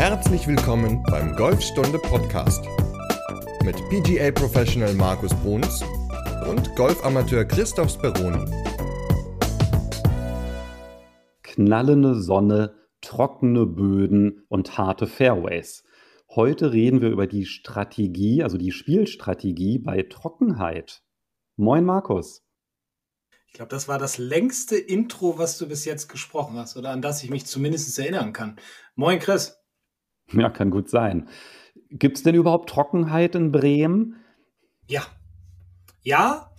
Herzlich willkommen beim Golfstunde Podcast mit PGA Professional Markus Bruns und Golfamateur Christoph Speroni. Knallende Sonne, trockene Böden und harte Fairways. Heute reden wir über die Strategie, also die Spielstrategie bei Trockenheit. Moin Markus. Ich glaube, das war das längste Intro, was du bis jetzt gesprochen hast oder an das ich mich zumindest erinnern kann. Moin Chris. Ja, kann gut sein. Gibt es denn überhaupt Trockenheit in Bremen? Ja. Ja,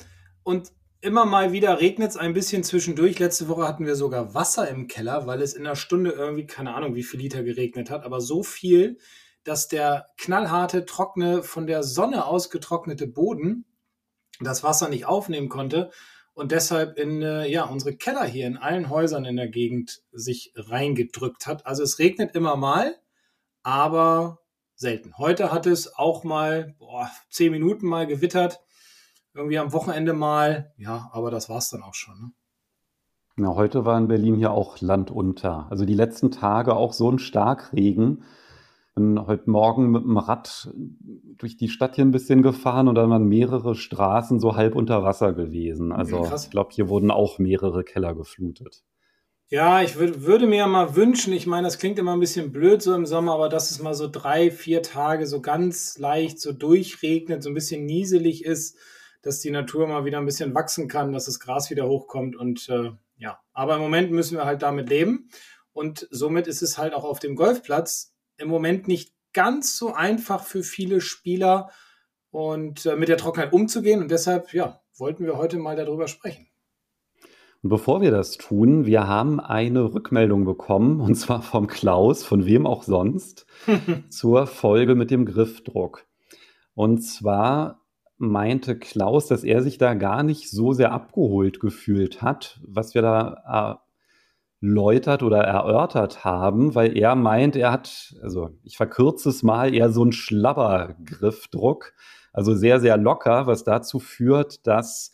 und immer mal wieder regnet es ein bisschen zwischendurch. Letzte Woche hatten wir sogar Wasser im Keller, weil es in einer Stunde irgendwie, keine Ahnung, wie viel Liter geregnet hat, aber so viel, dass der knallharte, trockene, von der Sonne ausgetrocknete Boden das Wasser nicht aufnehmen konnte und deshalb in äh, ja, unsere Keller hier in allen Häusern in der Gegend sich reingedrückt hat. Also es regnet immer mal, aber selten. Heute hat es auch mal boah, zehn Minuten mal gewittert, irgendwie am Wochenende mal, ja, aber das war es dann auch schon. Ne? Ja, heute war in Berlin hier auch Land unter. Also die letzten Tage auch so ein Starkregen. Bin heute Morgen mit dem Rad durch die Stadt hier ein bisschen gefahren und dann waren mehrere Straßen so halb unter Wasser gewesen. Also ja, ich glaube, hier wurden auch mehrere Keller geflutet. Ja, ich würd, würde mir mal wünschen, ich meine, das klingt immer ein bisschen blöd so im Sommer, aber dass es mal so drei, vier Tage so ganz leicht so durchregnet, so ein bisschen nieselig ist, dass die Natur mal wieder ein bisschen wachsen kann, dass das Gras wieder hochkommt und äh, ja, aber im Moment müssen wir halt damit leben und somit ist es halt auch auf dem Golfplatz im Moment nicht ganz so einfach für viele Spieler und äh, mit der Trockenheit umzugehen und deshalb, ja, wollten wir heute mal darüber sprechen. Und bevor wir das tun, wir haben eine Rückmeldung bekommen, und zwar vom Klaus, von wem auch sonst, zur Folge mit dem Griffdruck. Und zwar meinte Klaus, dass er sich da gar nicht so sehr abgeholt gefühlt hat, was wir da erläutert oder erörtert haben, weil er meint, er hat, also ich verkürze es mal, eher so einen Schlabbergriffdruck, also sehr, sehr locker, was dazu führt, dass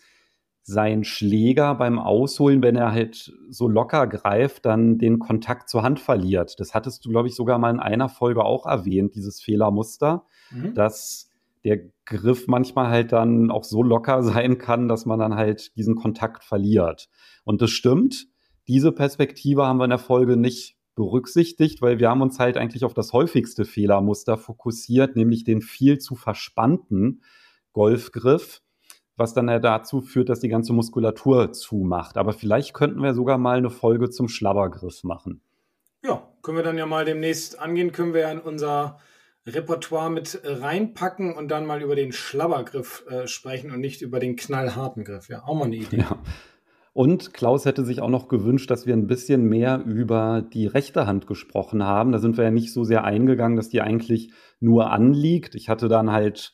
sein Schläger beim Ausholen, wenn er halt so locker greift, dann den Kontakt zur Hand verliert. Das hattest du, glaube ich, sogar mal in einer Folge auch erwähnt, dieses Fehlermuster, mhm. dass der Griff manchmal halt dann auch so locker sein kann, dass man dann halt diesen Kontakt verliert. Und das stimmt. Diese Perspektive haben wir in der Folge nicht berücksichtigt, weil wir haben uns halt eigentlich auf das häufigste Fehlermuster fokussiert, nämlich den viel zu verspannten Golfgriff was dann ja dazu führt, dass die ganze Muskulatur zumacht. Aber vielleicht könnten wir sogar mal eine Folge zum Schlabbergriff machen. Ja, können wir dann ja mal demnächst angehen, können wir ja in unser Repertoire mit reinpacken und dann mal über den Schlabbergriff äh, sprechen und nicht über den knallharten Griff. Ja, auch mal eine Idee. Ja. Und Klaus hätte sich auch noch gewünscht, dass wir ein bisschen mehr über die rechte Hand gesprochen haben. Da sind wir ja nicht so sehr eingegangen, dass die eigentlich nur anliegt. Ich hatte dann halt,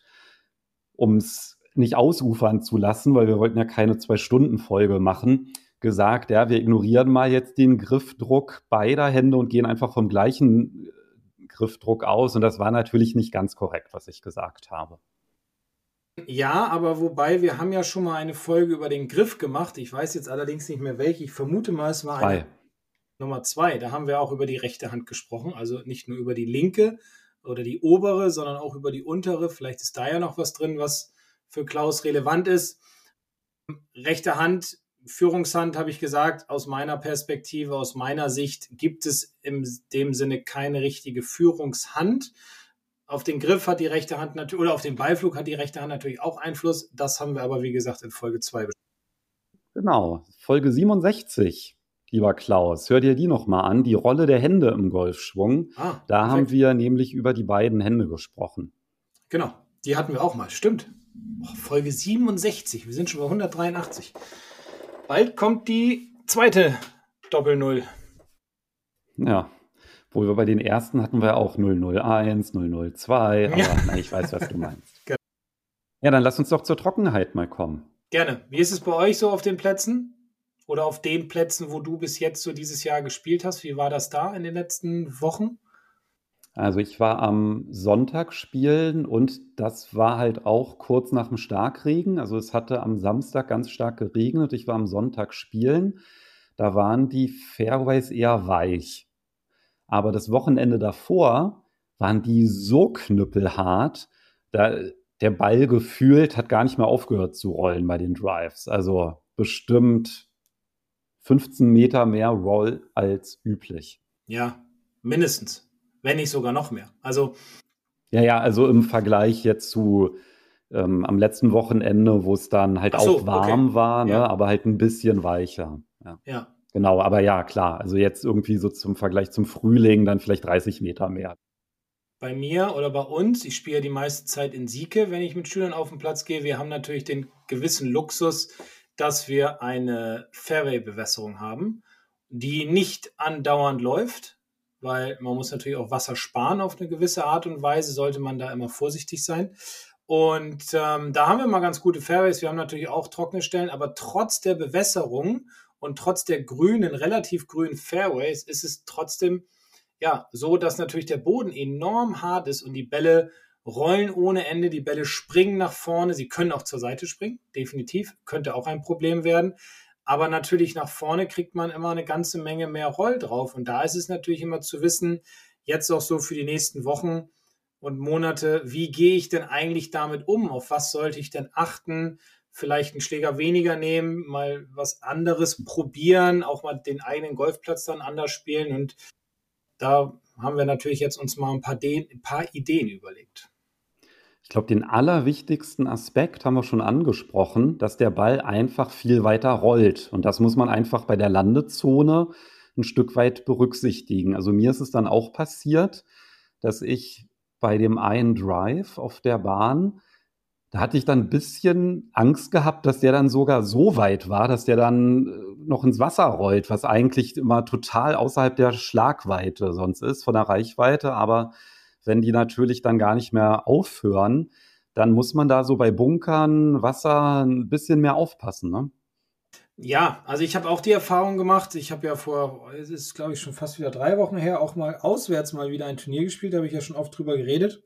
ums nicht ausufern zu lassen, weil wir wollten ja keine Zwei-Stunden-Folge machen, gesagt, ja, wir ignorieren mal jetzt den Griffdruck beider Hände und gehen einfach vom gleichen äh, Griffdruck aus. Und das war natürlich nicht ganz korrekt, was ich gesagt habe. Ja, aber wobei wir haben ja schon mal eine Folge über den Griff gemacht. Ich weiß jetzt allerdings nicht mehr welche. Ich vermute mal, es war eine Nummer zwei. Da haben wir auch über die rechte Hand gesprochen. Also nicht nur über die linke oder die obere, sondern auch über die untere. Vielleicht ist da ja noch was drin, was für Klaus relevant ist. Rechte Hand, Führungshand habe ich gesagt, aus meiner Perspektive, aus meiner Sicht gibt es in dem Sinne keine richtige Führungshand. Auf den Griff hat die rechte Hand natürlich, oder auf den Beiflug hat die rechte Hand natürlich auch Einfluss. Das haben wir aber, wie gesagt, in Folge 2 Genau, Folge 67, lieber Klaus. Hör dir die nochmal an, die Rolle der Hände im Golfschwung. Ah, da perfekt. haben wir nämlich über die beiden Hände gesprochen. Genau, die hatten wir auch mal, stimmt. Folge 67. Wir sind schon bei 183. Bald kommt die zweite Doppel-Null. Ja. Wo wir bei den ersten hatten wir auch 001, 002, aber ja. na, ich weiß, was du meinst. Genau. Ja, dann lass uns doch zur Trockenheit mal kommen. Gerne. Wie ist es bei euch so auf den Plätzen? Oder auf den Plätzen, wo du bis jetzt so dieses Jahr gespielt hast? Wie war das da in den letzten Wochen? Also ich war am Sonntag spielen und das war halt auch kurz nach dem Starkregen. Also es hatte am Samstag ganz stark geregnet. Ich war am Sonntag spielen. Da waren die Fairways eher weich. Aber das Wochenende davor waren die so knüppelhart, da der Ball gefühlt hat gar nicht mehr aufgehört zu rollen bei den Drives. Also bestimmt 15 Meter mehr Roll als üblich. Ja, mindestens. Wenn nicht sogar noch mehr. Also. Ja, ja, also im Vergleich jetzt zu ähm, am letzten Wochenende, wo es dann halt so, auch warm okay. war, ne, ja. aber halt ein bisschen weicher. Ja. ja. Genau, aber ja, klar. Also jetzt irgendwie so zum Vergleich zum Frühling dann vielleicht 30 Meter mehr. Bei mir oder bei uns, ich spiele die meiste Zeit in Sieke, wenn ich mit Schülern auf den Platz gehe. Wir haben natürlich den gewissen Luxus, dass wir eine Fairway-Bewässerung haben, die nicht andauernd läuft, weil man muss natürlich auch Wasser sparen auf eine gewisse Art und Weise, sollte man da immer vorsichtig sein. Und ähm, da haben wir mal ganz gute Fairways. Wir haben natürlich auch trockene Stellen, aber trotz der Bewässerung und trotz der grünen, relativ grünen Fairways ist es trotzdem ja so, dass natürlich der Boden enorm hart ist und die Bälle rollen ohne Ende, die Bälle springen nach vorne, sie können auch zur Seite springen, definitiv, könnte auch ein Problem werden. Aber natürlich nach vorne kriegt man immer eine ganze Menge mehr Roll drauf. Und da ist es natürlich immer zu wissen, jetzt auch so für die nächsten Wochen und Monate, wie gehe ich denn eigentlich damit um? Auf was sollte ich denn achten? Vielleicht einen Schläger weniger nehmen, mal was anderes probieren, auch mal den eigenen Golfplatz dann anders spielen. Und da haben wir natürlich jetzt uns mal ein paar, ein paar Ideen überlegt. Ich glaube, den allerwichtigsten Aspekt haben wir schon angesprochen, dass der Ball einfach viel weiter rollt. Und das muss man einfach bei der Landezone ein Stück weit berücksichtigen. Also mir ist es dann auch passiert, dass ich bei dem einen Drive auf der Bahn, da hatte ich dann ein bisschen Angst gehabt, dass der dann sogar so weit war, dass der dann äh, noch ins Wasser rollt, was eigentlich immer total außerhalb der Schlagweite sonst ist, von der Reichweite. Aber wenn die natürlich dann gar nicht mehr aufhören, dann muss man da so bei Bunkern, Wasser ein bisschen mehr aufpassen. Ne? Ja, also ich habe auch die Erfahrung gemacht. Ich habe ja vor, es ist glaube ich schon fast wieder drei Wochen her, auch mal auswärts mal wieder ein Turnier gespielt. Da habe ich ja schon oft drüber geredet.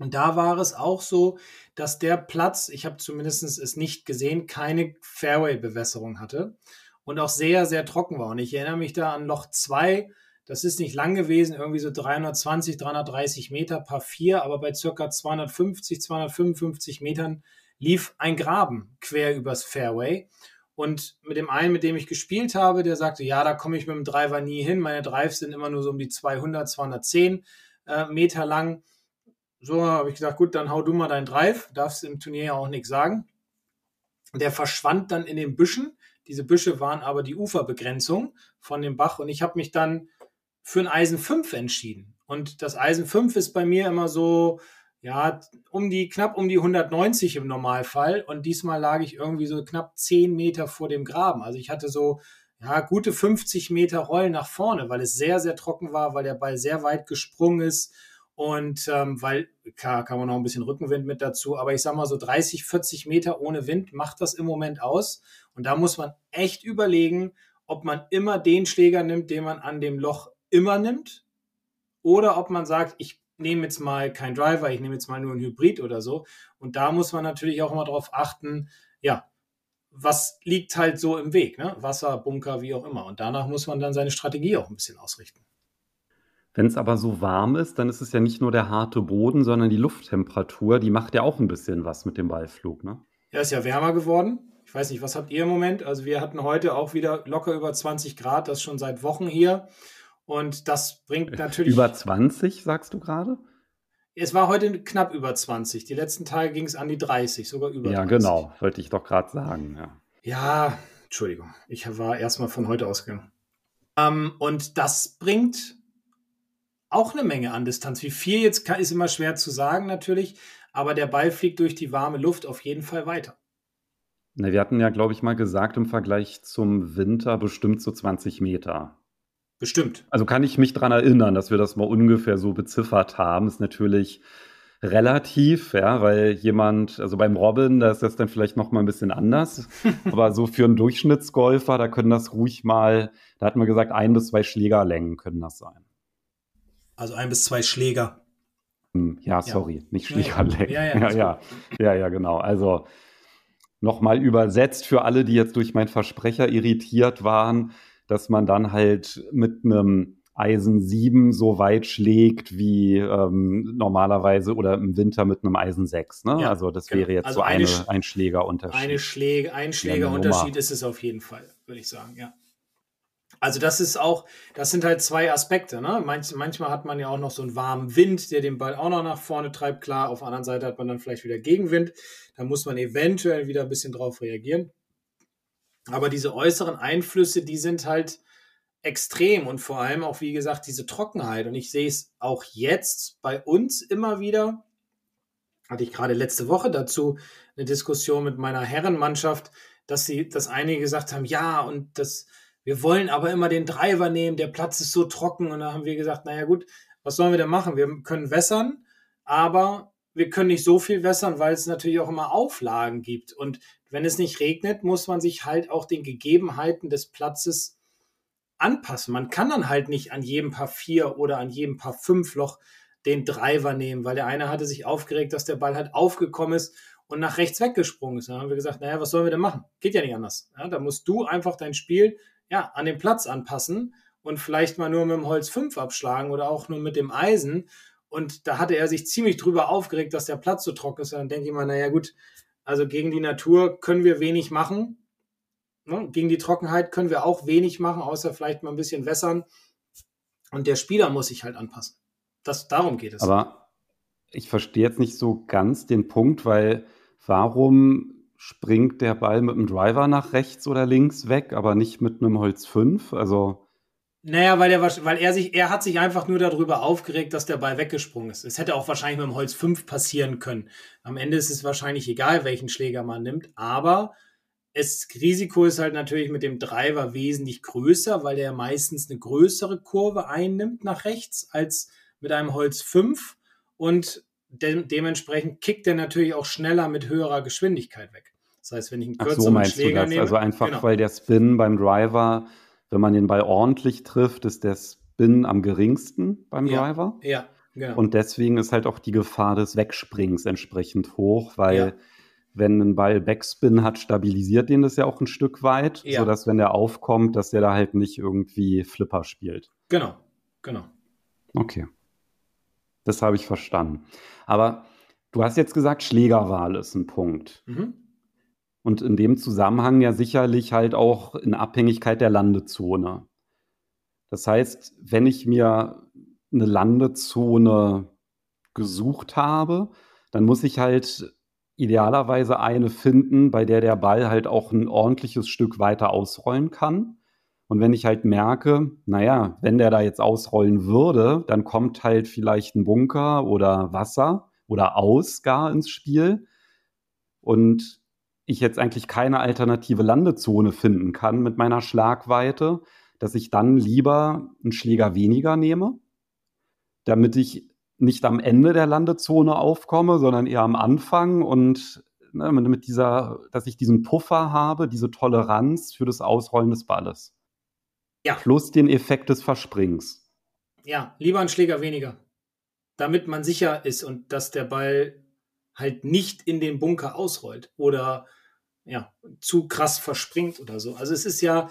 Und da war es auch so, dass der Platz, ich habe zumindest es nicht gesehen, keine Fairway-Bewässerung hatte und auch sehr, sehr trocken war. Und ich erinnere mich da an Loch 2, das ist nicht lang gewesen, irgendwie so 320, 330 Meter paar 4, aber bei circa 250, 255 Metern lief ein Graben quer übers Fairway. Und mit dem einen, mit dem ich gespielt habe, der sagte, ja, da komme ich mit dem Driver nie hin. Meine Drives sind immer nur so um die 200, 210 äh, Meter lang. So habe ich gesagt, gut, dann hau du mal deinen Drive. Darfst im Turnier ja auch nichts sagen. Der verschwand dann in den Büschen. Diese Büsche waren aber die Uferbegrenzung von dem Bach. Und ich habe mich dann für ein Eisen 5 entschieden. Und das Eisen 5 ist bei mir immer so, ja, um die, knapp um die 190 im Normalfall. Und diesmal lag ich irgendwie so knapp 10 Meter vor dem Graben. Also ich hatte so, ja, gute 50 Meter Rollen nach vorne, weil es sehr, sehr trocken war, weil der Ball sehr weit gesprungen ist. Und ähm, weil, klar, kann man noch ein bisschen Rückenwind mit dazu, aber ich sag mal so 30, 40 Meter ohne Wind macht das im Moment aus. Und da muss man echt überlegen, ob man immer den Schläger nimmt, den man an dem Loch immer nimmt oder ob man sagt, ich nehme jetzt mal keinen Driver, ich nehme jetzt mal nur einen Hybrid oder so. Und da muss man natürlich auch immer darauf achten, ja, was liegt halt so im Weg, ne? Wasser, Bunker, wie auch immer. Und danach muss man dann seine Strategie auch ein bisschen ausrichten. Wenn es aber so warm ist, dann ist es ja nicht nur der harte Boden, sondern die Lufttemperatur, die macht ja auch ein bisschen was mit dem Ballflug, ne? Ja, ist ja wärmer geworden. Ich weiß nicht, was habt ihr im Moment? Also wir hatten heute auch wieder locker über 20 Grad, das schon seit Wochen hier. Und das bringt natürlich. Über 20, sagst du gerade? Es war heute knapp über 20. Die letzten Tage ging es an die 30, sogar über ja, 30. Ja, genau, wollte ich doch gerade sagen. Ja. ja, Entschuldigung, ich war erstmal von heute ausgegangen. Ähm, und das bringt auch eine Menge an Distanz. Wie viel jetzt kann, ist immer schwer zu sagen natürlich, aber der Ball fliegt durch die warme Luft auf jeden Fall weiter. Na, wir hatten ja, glaube ich, mal gesagt, im Vergleich zum Winter bestimmt so 20 Meter. Bestimmt. Also kann ich mich daran erinnern, dass wir das mal ungefähr so beziffert haben. Ist natürlich relativ, ja, weil jemand, also beim Robin, da ist das dann vielleicht noch mal ein bisschen anders. Aber so für einen Durchschnittsgolfer, da können das ruhig mal, da hat man gesagt, ein bis zwei Schlägerlängen können das sein. Also ein bis zwei Schläger. Hm, ja, sorry, ja. nicht Schlägerlängen. Ja, ja, ja, ja, ja, ja, genau. Also nochmal übersetzt für alle, die jetzt durch meinen Versprecher irritiert waren dass man dann halt mit einem Eisen 7 so weit schlägt wie ähm, normalerweise oder im Winter mit einem Eisen 6. Ne? Ja, also das genau. wäre jetzt also so eine, eine, ein Schlägerunterschied. Eine Schläge, ein Schlägerunterschied ist es auf jeden Fall, würde ich sagen, ja. Also das ist auch, das sind halt zwei Aspekte. Ne? Manch, manchmal hat man ja auch noch so einen warmen Wind, der den Ball auch noch nach vorne treibt. Klar, auf der anderen Seite hat man dann vielleicht wieder Gegenwind. Da muss man eventuell wieder ein bisschen drauf reagieren. Aber diese äußeren Einflüsse, die sind halt extrem und vor allem auch, wie gesagt, diese Trockenheit. Und ich sehe es auch jetzt bei uns immer wieder. Hatte ich gerade letzte Woche dazu eine Diskussion mit meiner Herrenmannschaft, dass sie, dass einige gesagt haben, ja, und das, wir wollen aber immer den Driver nehmen, der Platz ist so trocken. Und da haben wir gesagt, naja gut, was sollen wir denn machen? Wir können wässern, aber wir können nicht so viel wässern, weil es natürlich auch immer Auflagen gibt. Und wenn es nicht regnet, muss man sich halt auch den Gegebenheiten des Platzes anpassen. Man kann dann halt nicht an jedem Paar 4 oder an jedem Paar 5 Loch den Driver nehmen, weil der eine hatte sich aufgeregt, dass der Ball halt aufgekommen ist und nach rechts weggesprungen ist. Dann haben wir gesagt, naja, was sollen wir denn machen? Geht ja nicht anders. Ja, da musst du einfach dein Spiel ja, an den Platz anpassen und vielleicht mal nur mit dem Holz 5 abschlagen oder auch nur mit dem Eisen. Und da hatte er sich ziemlich drüber aufgeregt, dass der Platz so trocken ist. Und dann denke ich mal, naja gut, also gegen die Natur können wir wenig machen. Ne? Gegen die Trockenheit können wir auch wenig machen, außer vielleicht mal ein bisschen wässern. Und der Spieler muss sich halt anpassen. Das, darum geht es. Aber ich verstehe jetzt nicht so ganz den Punkt, weil warum springt der Ball mit dem Driver nach rechts oder links weg, aber nicht mit einem Holz 5? Also. Naja, weil, der, weil er sich, er hat sich einfach nur darüber aufgeregt, dass der Ball weggesprungen ist. Es hätte auch wahrscheinlich mit dem Holz 5 passieren können. Am Ende ist es wahrscheinlich egal, welchen Schläger man nimmt, aber das Risiko ist halt natürlich mit dem Driver wesentlich größer, weil der meistens eine größere Kurve einnimmt nach rechts als mit einem Holz 5 und de dementsprechend kickt er natürlich auch schneller mit höherer Geschwindigkeit weg. Das heißt, wenn ich einen kürzeren so meinst Schläger du das? nehme, also einfach genau. weil der Spin beim Driver, wenn man den Ball ordentlich trifft, ist der Spin am geringsten beim ja, Driver. Ja, genau. Und deswegen ist halt auch die Gefahr des Wegsprings entsprechend hoch, weil ja wenn ein Ball Backspin hat, stabilisiert den das ja auch ein Stück weit, ja. sodass, wenn der aufkommt, dass der da halt nicht irgendwie Flipper spielt. Genau, genau. Okay. Das habe ich verstanden. Aber du hast jetzt gesagt, Schlägerwahl ist ein Punkt. Mhm. Und in dem Zusammenhang ja sicherlich halt auch in Abhängigkeit der Landezone. Das heißt, wenn ich mir eine Landezone gesucht habe, dann muss ich halt idealerweise eine finden, bei der der Ball halt auch ein ordentliches Stück weiter ausrollen kann. Und wenn ich halt merke, naja, wenn der da jetzt ausrollen würde, dann kommt halt vielleicht ein Bunker oder Wasser oder Aus gar ins Spiel. Und ich jetzt eigentlich keine alternative Landezone finden kann mit meiner Schlagweite, dass ich dann lieber einen Schläger weniger nehme, damit ich nicht am Ende der Landezone aufkomme, sondern eher am Anfang und ne, mit dieser, dass ich diesen Puffer habe, diese Toleranz für das Ausrollen des Balles. Ja. Plus den Effekt des Versprings. Ja, lieber ein Schläger weniger. Damit man sicher ist und dass der Ball halt nicht in den Bunker ausrollt oder ja, zu krass verspringt oder so. Also es ist ja,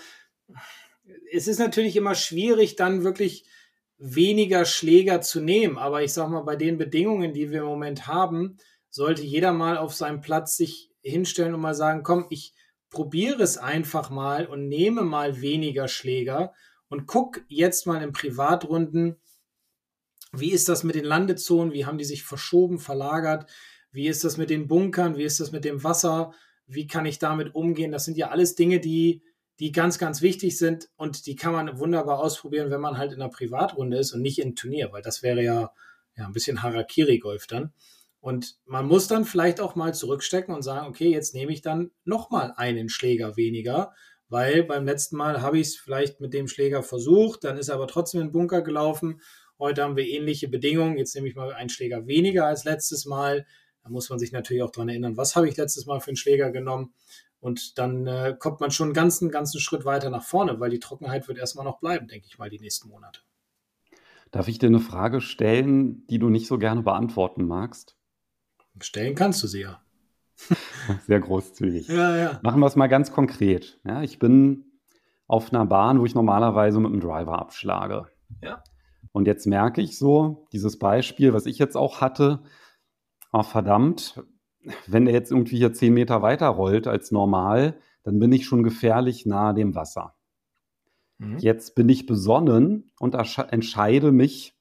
es ist natürlich immer schwierig, dann wirklich weniger Schläger zu nehmen. Aber ich sag mal, bei den Bedingungen, die wir im Moment haben, sollte jeder mal auf seinem Platz sich hinstellen und mal sagen, komm, ich probiere es einfach mal und nehme mal weniger Schläger und guck jetzt mal in Privatrunden, wie ist das mit den Landezonen, wie haben die sich verschoben, verlagert, wie ist das mit den Bunkern, wie ist das mit dem Wasser, wie kann ich damit umgehen. Das sind ja alles Dinge, die die ganz, ganz wichtig sind und die kann man wunderbar ausprobieren, wenn man halt in einer Privatrunde ist und nicht in Turnier, weil das wäre ja, ja ein bisschen Harakiri-Golf dann. Und man muss dann vielleicht auch mal zurückstecken und sagen, okay, jetzt nehme ich dann nochmal einen Schläger weniger, weil beim letzten Mal habe ich es vielleicht mit dem Schläger versucht, dann ist er aber trotzdem in den Bunker gelaufen. Heute haben wir ähnliche Bedingungen. Jetzt nehme ich mal einen Schläger weniger als letztes Mal. Da muss man sich natürlich auch daran erinnern, was habe ich letztes Mal für einen Schläger genommen. Und dann äh, kommt man schon einen ganzen, ganzen Schritt weiter nach vorne, weil die Trockenheit wird erstmal noch bleiben, denke ich mal, die nächsten Monate. Darf ich dir eine Frage stellen, die du nicht so gerne beantworten magst? Stellen kannst du sie ja. Sehr großzügig. Ja, ja. Machen wir es mal ganz konkret. Ja, ich bin auf einer Bahn, wo ich normalerweise mit dem Driver abschlage. Ja. Und jetzt merke ich so, dieses Beispiel, was ich jetzt auch hatte, oh, verdammt, wenn er jetzt irgendwie hier zehn Meter weiter rollt als normal, dann bin ich schon gefährlich nahe dem Wasser. Mhm. Jetzt bin ich besonnen und entscheide mich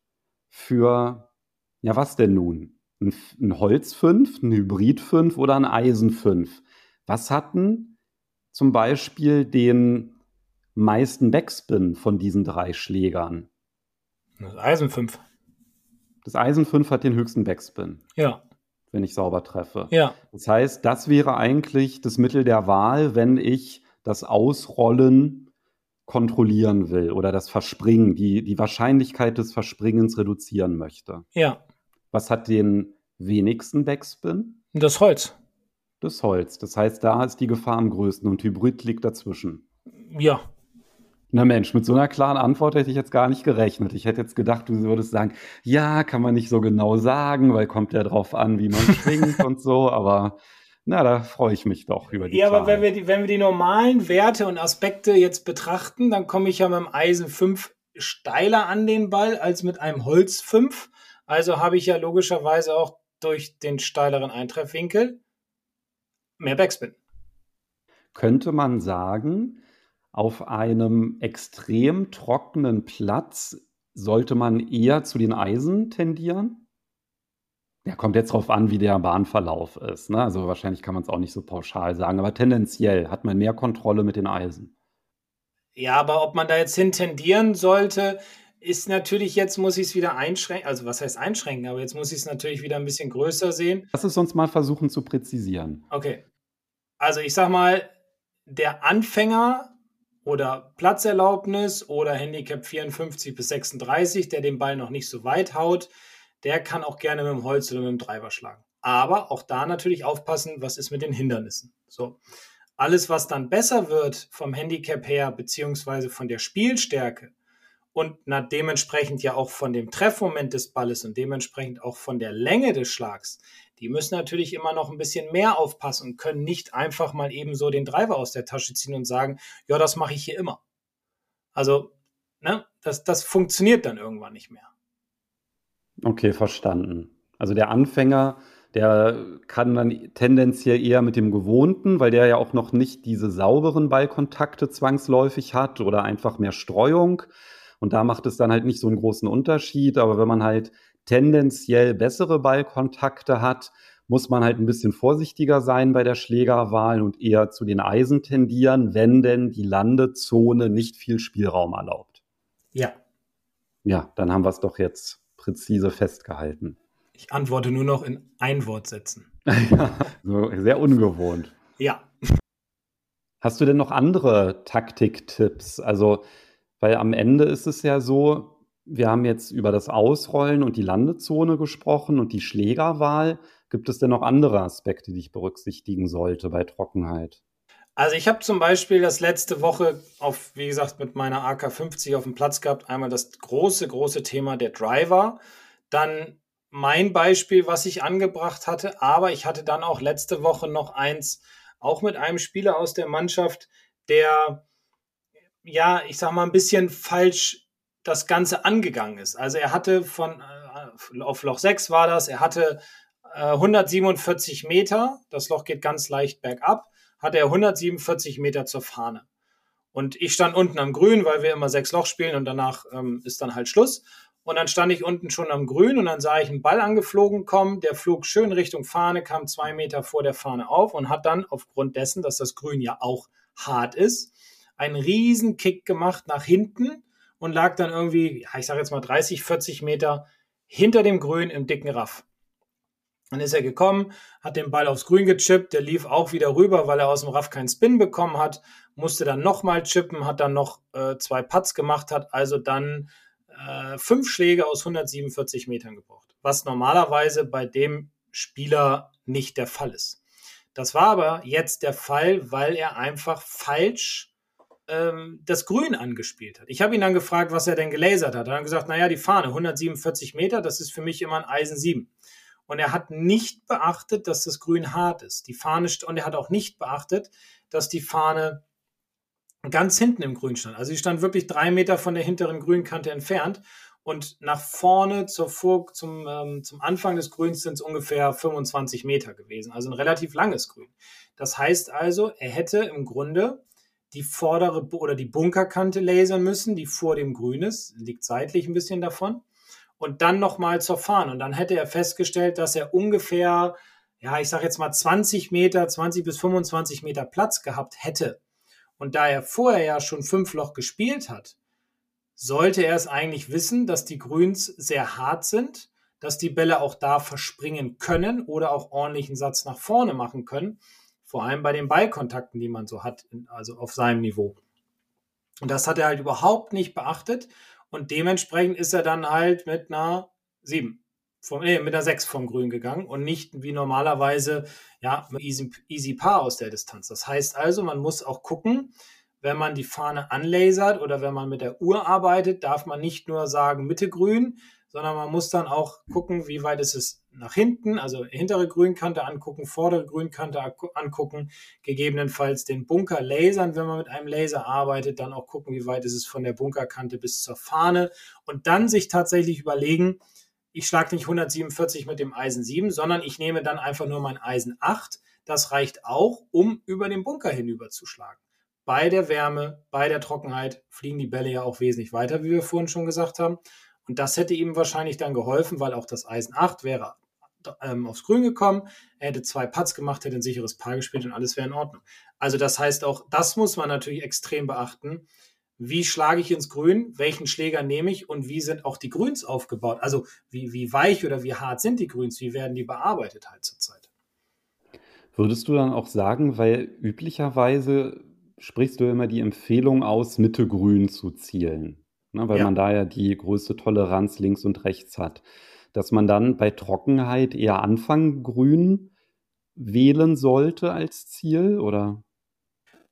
für, ja, was denn nun? Ein, ein Holz 5, ein Hybrid 5 oder ein Eisen 5? Was hatten zum Beispiel den meisten Backspin von diesen drei Schlägern? Das Eisen 5. Das Eisen 5 hat den höchsten Backspin. Ja. Wenn ich sauber treffe. Ja. Das heißt, das wäre eigentlich das Mittel der Wahl, wenn ich das Ausrollen kontrollieren will oder das Verspringen, die, die Wahrscheinlichkeit des Verspringens reduzieren möchte. Ja. Was hat den wenigsten Backspin? Das Holz. Das Holz. Das heißt, da ist die Gefahr am größten und Hybrid liegt dazwischen. Ja, na Mensch, mit so einer klaren Antwort hätte ich jetzt gar nicht gerechnet. Ich hätte jetzt gedacht, du würdest sagen, ja, kann man nicht so genau sagen, weil kommt ja drauf an, wie man schwingt und so, aber na, da freue ich mich doch über die Ja, aber wenn wir, die, wenn wir die normalen Werte und Aspekte jetzt betrachten, dann komme ich ja mit dem Eisen 5 steiler an den Ball als mit einem Holz 5. Also habe ich ja logischerweise auch durch den steileren Eintreffwinkel mehr Backspin. Könnte man sagen, auf einem extrem trockenen Platz sollte man eher zu den Eisen tendieren? Ja, kommt jetzt darauf an, wie der Bahnverlauf ist. Ne? Also wahrscheinlich kann man es auch nicht so pauschal sagen, aber tendenziell hat man mehr Kontrolle mit den Eisen. Ja, aber ob man da jetzt hin tendieren sollte, ist natürlich jetzt, muss ich es wieder einschränken. Also, was heißt einschränken? Aber jetzt muss ich es natürlich wieder ein bisschen größer sehen. Lass es uns mal versuchen zu präzisieren. Okay. Also, ich sag mal, der Anfänger oder Platzerlaubnis oder Handicap 54 bis 36, der den Ball noch nicht so weit haut, der kann auch gerne mit dem Holz oder mit dem Treiber schlagen. Aber auch da natürlich aufpassen, was ist mit den Hindernissen. So. Alles, was dann besser wird vom Handicap her, beziehungsweise von der Spielstärke und dementsprechend ja auch von dem Treffmoment des Balles und dementsprechend auch von der Länge des Schlags, die müssen natürlich immer noch ein bisschen mehr aufpassen und können nicht einfach mal eben so den Driver aus der Tasche ziehen und sagen, ja, das mache ich hier immer. Also, ne, das, das funktioniert dann irgendwann nicht mehr. Okay, verstanden. Also der Anfänger, der kann dann tendenziell eher mit dem Gewohnten, weil der ja auch noch nicht diese sauberen Ballkontakte zwangsläufig hat oder einfach mehr Streuung. Und da macht es dann halt nicht so einen großen Unterschied. Aber wenn man halt tendenziell bessere Ballkontakte hat, muss man halt ein bisschen vorsichtiger sein bei der Schlägerwahl und eher zu den Eisen tendieren, wenn denn die Landezone nicht viel Spielraum erlaubt. Ja. Ja, dann haben wir es doch jetzt präzise festgehalten. Ich antworte nur noch in Einwortsätzen. ja, so sehr ungewohnt. Ja. Hast du denn noch andere Taktiktipps? Also, weil am Ende ist es ja so, wir haben jetzt über das Ausrollen und die Landezone gesprochen und die Schlägerwahl. Gibt es denn noch andere Aspekte, die ich berücksichtigen sollte bei Trockenheit? Also ich habe zum Beispiel das letzte Woche auf, wie gesagt, mit meiner AK50 auf dem Platz gehabt. Einmal das große, große Thema der Driver. Dann mein Beispiel, was ich angebracht hatte. Aber ich hatte dann auch letzte Woche noch eins, auch mit einem Spieler aus der Mannschaft, der, ja, ich sag mal, ein bisschen falsch das Ganze angegangen ist. Also er hatte von, äh, auf Loch 6 war das, er hatte äh, 147 Meter, das Loch geht ganz leicht bergab, hatte er 147 Meter zur Fahne. Und ich stand unten am Grün, weil wir immer sechs Loch spielen und danach ähm, ist dann halt Schluss. Und dann stand ich unten schon am Grün und dann sah ich einen Ball angeflogen kommen. Der flog schön Richtung Fahne, kam zwei Meter vor der Fahne auf und hat dann aufgrund dessen, dass das Grün ja auch hart ist, einen riesen Kick gemacht nach hinten und lag dann irgendwie, ich sage jetzt mal 30, 40 Meter hinter dem Grün im dicken Raff. Dann ist er gekommen, hat den Ball aufs Grün gechippt, der lief auch wieder rüber, weil er aus dem Raff keinen Spin bekommen hat, musste dann nochmal chippen, hat dann noch äh, zwei Putts gemacht, hat also dann äh, fünf Schläge aus 147 Metern gebraucht, was normalerweise bei dem Spieler nicht der Fall ist. Das war aber jetzt der Fall, weil er einfach falsch ähm, das Grün angespielt hat. Ich habe ihn dann gefragt, was er denn gelasert hat. Er hat gesagt, naja, die Fahne, 147 Meter, das ist für mich immer ein Eisen 7. Und er hat nicht beachtet, dass das Grün hart ist. Die Fahne, und er hat auch nicht beachtet, dass die Fahne ganz hinten im Grün stand. Also sie stand wirklich drei Meter von der hinteren Grünkante entfernt. Und nach vorne zur Vor zum, ähm, zum Anfang des Grüns sind es ungefähr 25 Meter gewesen. Also ein relativ langes Grün. Das heißt also, er hätte im Grunde die vordere oder die Bunkerkante lasern müssen, die vor dem Grün ist, liegt seitlich ein bisschen davon. Und dann nochmal zur Fahne. Und dann hätte er festgestellt, dass er ungefähr, ja, ich sage jetzt mal 20 Meter, 20 bis 25 Meter Platz gehabt hätte. Und da er vorher ja schon fünf Loch gespielt hat, sollte er es eigentlich wissen, dass die Grüns sehr hart sind, dass die Bälle auch da verspringen können oder auch ordentlichen Satz nach vorne machen können. Vor allem bei den Ballkontakten, die man so hat, also auf seinem Niveau. Und das hat er halt überhaupt nicht beachtet. Und dementsprechend ist er dann halt mit einer 7 vom, nee, mit der 6 vom Grün gegangen und nicht wie normalerweise ja, easy, easy Paar aus der Distanz. Das heißt also, man muss auch gucken, wenn man die Fahne anlasert oder wenn man mit der Uhr arbeitet, darf man nicht nur sagen Mitte grün, sondern man muss dann auch gucken, wie weit ist es nach hinten, also hintere Grünkante angucken, vordere Grünkante angucken, gegebenenfalls den Bunker lasern, wenn man mit einem Laser arbeitet, dann auch gucken, wie weit ist es von der Bunkerkante bis zur Fahne und dann sich tatsächlich überlegen, ich schlage nicht 147 mit dem Eisen 7, sondern ich nehme dann einfach nur mein Eisen 8. Das reicht auch, um über den Bunker hinüber zu schlagen. Bei der Wärme, bei der Trockenheit fliegen die Bälle ja auch wesentlich weiter, wie wir vorhin schon gesagt haben. Und das hätte ihm wahrscheinlich dann geholfen, weil auch das Eisen 8 wäre ähm, aufs Grün gekommen. Er hätte zwei Putts gemacht, hätte ein sicheres Paar gespielt und alles wäre in Ordnung. Also das heißt auch, das muss man natürlich extrem beachten wie schlage ich ins Grün, welchen Schläger nehme ich und wie sind auch die Grüns aufgebaut? Also wie, wie weich oder wie hart sind die Grüns, wie werden die bearbeitet halt zurzeit? Würdest du dann auch sagen, weil üblicherweise sprichst du immer die Empfehlung aus, Mitte grün zu zielen, ne, weil ja. man da ja die größte Toleranz links und rechts hat, dass man dann bei Trockenheit eher Anfang grün wählen sollte als Ziel oder?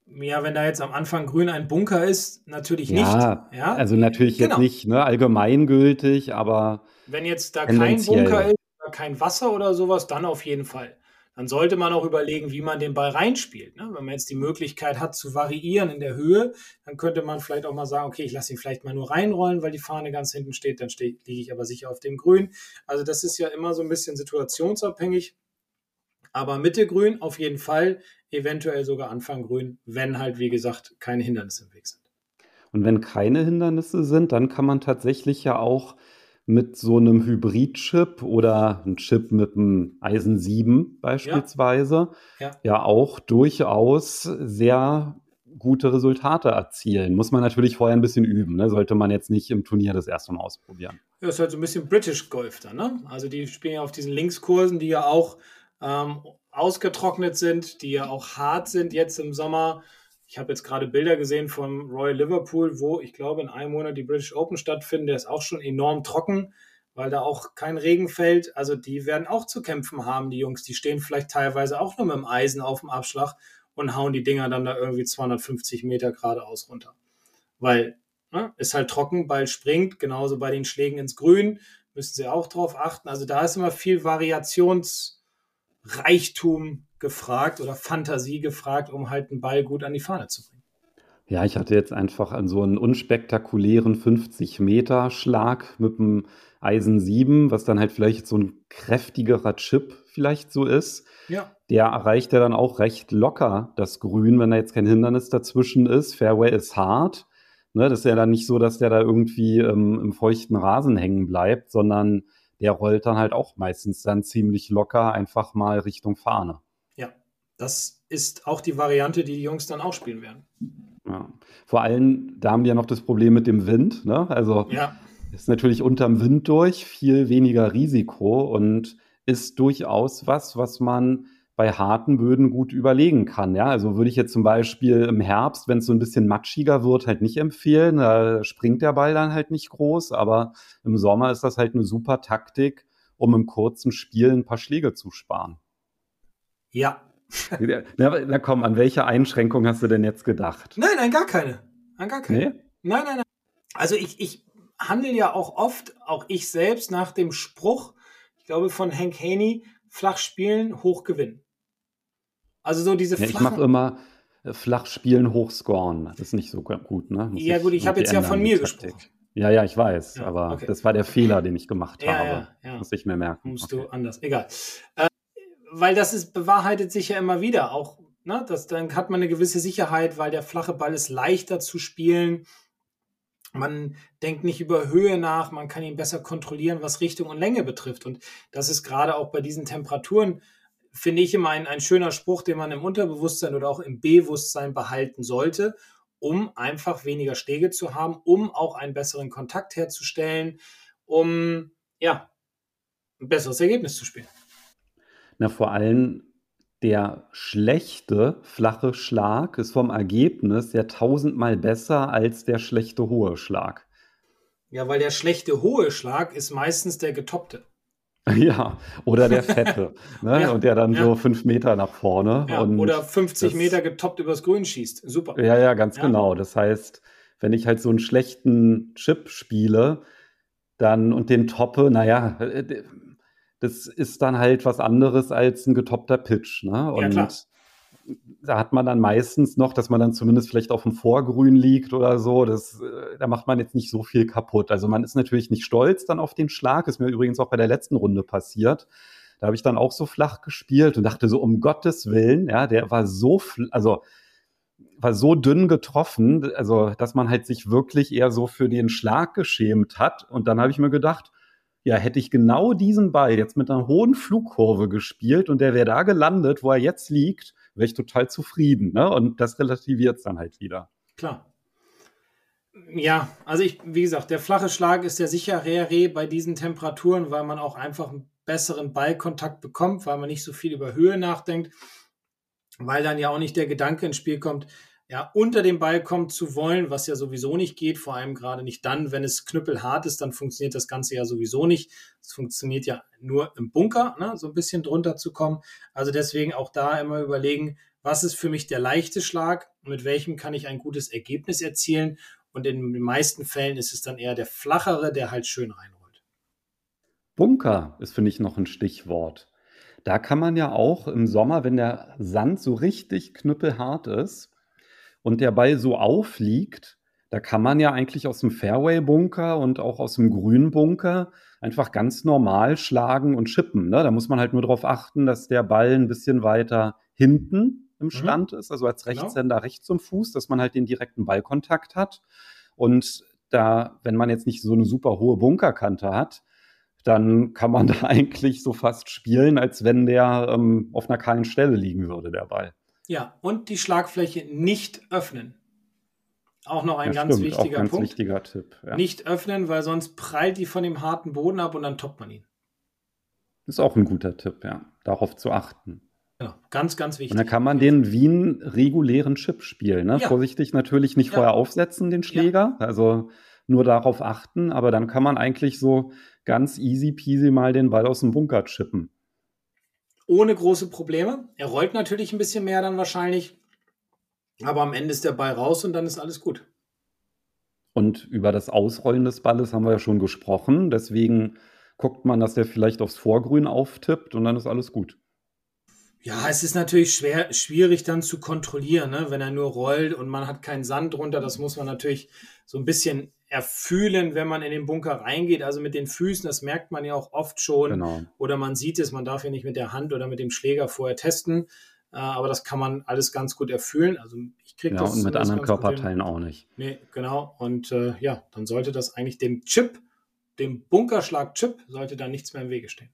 Ja, wenn da jetzt am Anfang grün ein Bunker ist, natürlich ja, nicht. Ja, also natürlich genau. jetzt nicht ne, allgemeingültig, aber. Wenn jetzt da kein Bunker ist, kein Wasser oder sowas, dann auf jeden Fall. Dann sollte man auch überlegen, wie man den Ball reinspielt. Ne? Wenn man jetzt die Möglichkeit hat zu variieren in der Höhe, dann könnte man vielleicht auch mal sagen, okay, ich lasse ihn vielleicht mal nur reinrollen, weil die Fahne ganz hinten steht, dann liege ich aber sicher auf dem Grün. Also das ist ja immer so ein bisschen situationsabhängig. Aber Mitte grün auf jeden Fall, eventuell sogar Anfang grün, wenn halt, wie gesagt, keine Hindernisse im Weg sind. Und wenn keine Hindernisse sind, dann kann man tatsächlich ja auch mit so einem Hybrid-Chip oder einem Chip mit einem Eisen 7 beispielsweise ja, ja. ja auch durchaus sehr gute Resultate erzielen. Muss man natürlich vorher ein bisschen üben. Ne? Sollte man jetzt nicht im Turnier das erste Mal ausprobieren. Ja, ist halt so ein bisschen British Golf dann. Ne? Also die spielen ja auf diesen Linkskursen, die ja auch ähm, ausgetrocknet sind, die ja auch hart sind jetzt im Sommer. Ich habe jetzt gerade Bilder gesehen von Royal Liverpool, wo ich glaube in einem Monat die British Open stattfinden. Der ist auch schon enorm trocken, weil da auch kein Regen fällt. Also die werden auch zu kämpfen haben, die Jungs. Die stehen vielleicht teilweise auch nur mit dem Eisen auf dem Abschlag und hauen die Dinger dann da irgendwie 250 Meter geradeaus runter. Weil ne, ist halt trocken, Ball springt, genauso bei den Schlägen ins Grün müssen sie auch drauf achten. Also da ist immer viel Variations- Reichtum gefragt oder Fantasie gefragt, um halt einen Ball gut an die Fahne zu bringen. Ja, ich hatte jetzt einfach an so einen unspektakulären 50-Meter-Schlag mit dem Eisen 7, was dann halt vielleicht so ein kräftigerer Chip vielleicht so ist. Ja. Der erreicht ja dann auch recht locker das Grün, wenn da jetzt kein Hindernis dazwischen ist. Fairway ist hart. Ne, das ist ja dann nicht so, dass der da irgendwie ähm, im feuchten Rasen hängen bleibt, sondern der rollt dann halt auch meistens dann ziemlich locker einfach mal Richtung Fahne. Das ist auch die Variante, die die Jungs dann auch spielen werden. Ja. Vor allem, da haben wir ja noch das Problem mit dem Wind. Ne? Also ja. ist natürlich unterm Wind durch viel weniger Risiko und ist durchaus was, was man bei harten Böden gut überlegen kann. Ja, also würde ich jetzt zum Beispiel im Herbst, wenn es so ein bisschen matschiger wird, halt nicht empfehlen. Da springt der Ball dann halt nicht groß. Aber im Sommer ist das halt eine super Taktik, um im kurzen Spiel ein paar Schläge zu sparen. Ja. na, na komm, an welche Einschränkung hast du denn jetzt gedacht? Nein, nein, gar keine. An gar keine. Nee? Nein, nein, nein. Also ich, ich handle ja auch oft, auch ich selbst, nach dem Spruch, ich glaube von Hank Haney, flach spielen, hoch gewinnen. Also so diese ja, Ich mache immer, flach spielen, hoch scoren. Das ist nicht so gut, ne? Muss ja, gut, ich habe jetzt ja von mir gesprochen. Ja, ja, ich weiß, ja, aber okay. das war der Fehler, den ich gemacht ja, habe. Ja. Muss ich mir merken. Musst okay. du anders. Egal. Äh, weil das ist, bewahrheitet sich ja immer wieder. Auch, ne, das, dann hat man eine gewisse Sicherheit, weil der flache Ball ist leichter zu spielen. Man denkt nicht über Höhe nach, man kann ihn besser kontrollieren, was Richtung und Länge betrifft. Und das ist gerade auch bei diesen Temperaturen, finde ich immer ein, ein schöner Spruch, den man im Unterbewusstsein oder auch im Bewusstsein behalten sollte um einfach weniger Schläge zu haben, um auch einen besseren Kontakt herzustellen, um ja, ein besseres Ergebnis zu spielen. Na, vor allem der schlechte flache Schlag ist vom Ergebnis ja tausendmal besser als der schlechte hohe Schlag. Ja, weil der schlechte hohe Schlag ist meistens der getoppte. Ja, oder der Fette. ne? ja, und der dann ja. so fünf Meter nach vorne. Ja, oder 50 das, Meter getoppt übers Grün schießt. Super. Ja, ja, ganz genau. Das heißt, wenn ich halt so einen schlechten Chip spiele, dann und den toppe, naja, äh, das ist dann halt was anderes als ein getoppter Pitch. Ne? Und ja, da hat man dann meistens noch, dass man dann zumindest vielleicht auf dem Vorgrün liegt oder so. Das, äh, da macht man jetzt nicht so viel kaputt. Also man ist natürlich nicht stolz dann auf den Schlag. Ist mir übrigens auch bei der letzten Runde passiert. Da habe ich dann auch so flach gespielt und dachte so, um Gottes Willen, ja, der war so, also war so dünn getroffen, also dass man halt sich wirklich eher so für den Schlag geschämt hat. Und dann habe ich mir gedacht, ja, hätte ich genau diesen Ball jetzt mit einer hohen Flugkurve gespielt und der wäre da gelandet, wo er jetzt liegt, wäre ich total zufrieden. Ne? Und das relativiert es dann halt wieder. Klar. Ja, also ich, wie gesagt, der flache Schlag ist der sicherere bei diesen Temperaturen, weil man auch einfach einen besseren Ballkontakt bekommt, weil man nicht so viel über Höhe nachdenkt, weil dann ja auch nicht der Gedanke ins Spiel kommt, ja, unter dem Ball kommen zu wollen, was ja sowieso nicht geht, vor allem gerade nicht dann, wenn es knüppelhart ist, dann funktioniert das Ganze ja sowieso nicht. Es funktioniert ja nur im Bunker, ne, so ein bisschen drunter zu kommen. Also deswegen auch da immer überlegen, was ist für mich der leichte Schlag, mit welchem kann ich ein gutes Ergebnis erzielen. Und in den meisten Fällen ist es dann eher der flachere, der halt schön reinrollt. Bunker ist, finde ich, noch ein Stichwort. Da kann man ja auch im Sommer, wenn der Sand so richtig knüppelhart ist, und der Ball so aufliegt, da kann man ja eigentlich aus dem Fairway-Bunker und auch aus dem Grün-Bunker einfach ganz normal schlagen und chippen. Ne? Da muss man halt nur darauf achten, dass der Ball ein bisschen weiter hinten im mhm. Stand mhm. ist, also als genau. Rechtshänder genau. rechts zum Fuß, dass man halt den direkten Ballkontakt hat. Und da, wenn man jetzt nicht so eine super hohe Bunkerkante hat, dann kann man da eigentlich so fast spielen, als wenn der ähm, auf einer kahlen Stelle liegen würde, der Ball. Ja, und die Schlagfläche nicht öffnen. Auch noch ein ja, ganz stimmt, wichtiger ganz Punkt. Wichtiger Tipp. Ja. Nicht öffnen, weil sonst prallt die von dem harten Boden ab und dann toppt man ihn. Ist auch ein guter Tipp, ja. Darauf zu achten. Genau, ganz, ganz wichtig. Und dann kann man den wie einen regulären Chip spielen. Ne? Ja. Vorsichtig natürlich nicht vorher aufsetzen, den Schläger. Also nur darauf achten, aber dann kann man eigentlich so ganz easy peasy mal den Ball aus dem Bunker chippen ohne große Probleme. Er rollt natürlich ein bisschen mehr dann wahrscheinlich, aber am Ende ist der Ball raus und dann ist alles gut. Und über das Ausrollen des Balles haben wir ja schon gesprochen. Deswegen guckt man, dass der vielleicht aufs Vorgrün auftippt und dann ist alles gut. Ja, es ist natürlich schwer, schwierig dann zu kontrollieren, ne? wenn er nur rollt und man hat keinen Sand drunter. Das muss man natürlich so ein bisschen erfühlen, wenn man in den Bunker reingeht. Also mit den Füßen, das merkt man ja auch oft schon. Genau. Oder man sieht es, man darf ja nicht mit der Hand oder mit dem Schläger vorher testen. Äh, aber das kann man alles ganz gut erfühlen. Also ich kriege ja, das. Und mit anderen Körperteilen auch nicht. Nee, genau. Und äh, ja, dann sollte das eigentlich dem Chip, dem Bunkerschlag-Chip, sollte da nichts mehr im Wege stehen.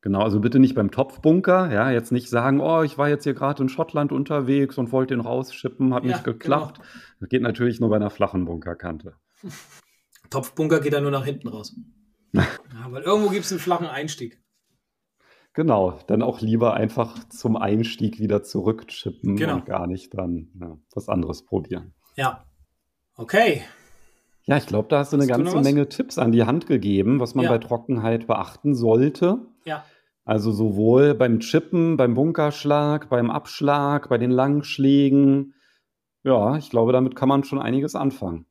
Genau, also bitte nicht beim Topfbunker, ja, jetzt nicht sagen, oh, ich war jetzt hier gerade in Schottland unterwegs und wollte den rausschippen, hat ja, nicht geklappt. Genau. Das geht natürlich nur bei einer flachen Bunkerkante. Topfbunker geht dann nur nach hinten raus. ja, weil irgendwo gibt es einen flachen Einstieg. Genau, dann auch lieber einfach zum Einstieg wieder zurückchippen genau. und gar nicht dann ja, was anderes probieren. Ja. Okay. Ja, ich glaube, da hast du eine hast ganze du Menge Tipps an die Hand gegeben, was man ja. bei Trockenheit beachten sollte. Ja. Also sowohl beim Chippen, beim Bunkerschlag, beim Abschlag, bei den Langschlägen. Ja, ich glaube, damit kann man schon einiges anfangen.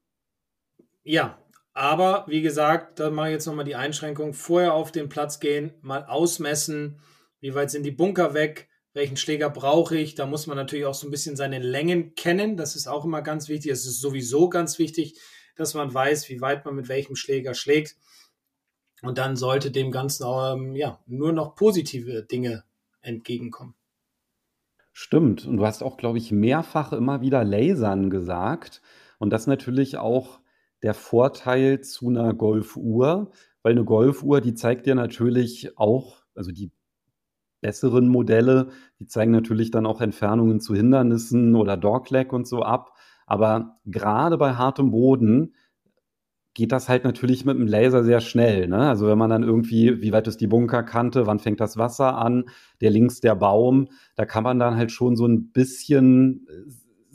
Ja, aber wie gesagt, da mache ich jetzt nochmal die Einschränkung. Vorher auf den Platz gehen, mal ausmessen, wie weit sind die Bunker weg, welchen Schläger brauche ich. Da muss man natürlich auch so ein bisschen seine Längen kennen. Das ist auch immer ganz wichtig. Es ist sowieso ganz wichtig, dass man weiß, wie weit man mit welchem Schläger schlägt. Und dann sollte dem Ganzen ähm, ja, nur noch positive Dinge entgegenkommen. Stimmt. Und du hast auch, glaube ich, mehrfach immer wieder Lasern gesagt. Und das natürlich auch der Vorteil zu einer Golfuhr, weil eine Golfuhr, die zeigt dir natürlich auch, also die besseren Modelle, die zeigen natürlich dann auch Entfernungen zu Hindernissen oder Dogleg und so ab. Aber gerade bei hartem Boden geht das halt natürlich mit dem Laser sehr schnell. Ne? Also wenn man dann irgendwie, wie weit ist die Bunkerkante, wann fängt das Wasser an, der links der Baum, da kann man dann halt schon so ein bisschen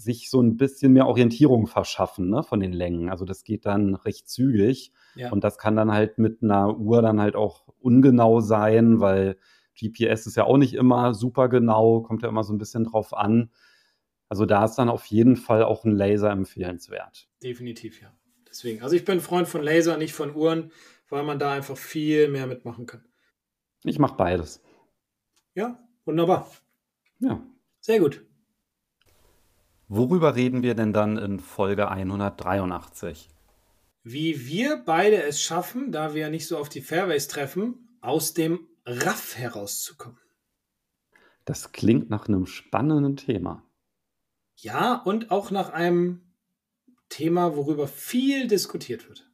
sich so ein bisschen mehr Orientierung verschaffen ne, von den Längen. Also das geht dann recht zügig. Ja. Und das kann dann halt mit einer Uhr dann halt auch ungenau sein, weil GPS ist ja auch nicht immer super genau, kommt ja immer so ein bisschen drauf an. Also da ist dann auf jeden Fall auch ein Laser empfehlenswert. Definitiv, ja. Deswegen, also ich bin Freund von Laser, nicht von Uhren, weil man da einfach viel mehr mitmachen kann. Ich mache beides. Ja, wunderbar. Ja. Sehr gut. Worüber reden wir denn dann in Folge 183? Wie wir beide es schaffen, da wir ja nicht so auf die Fairways treffen, aus dem Raff herauszukommen. Das klingt nach einem spannenden Thema. Ja, und auch nach einem Thema, worüber viel diskutiert wird.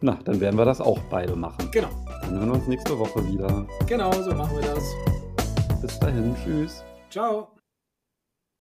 Na, dann werden wir das auch beide machen. Genau. Dann hören wir uns nächste Woche wieder. Genau, so machen wir das. Bis dahin, tschüss. Ciao.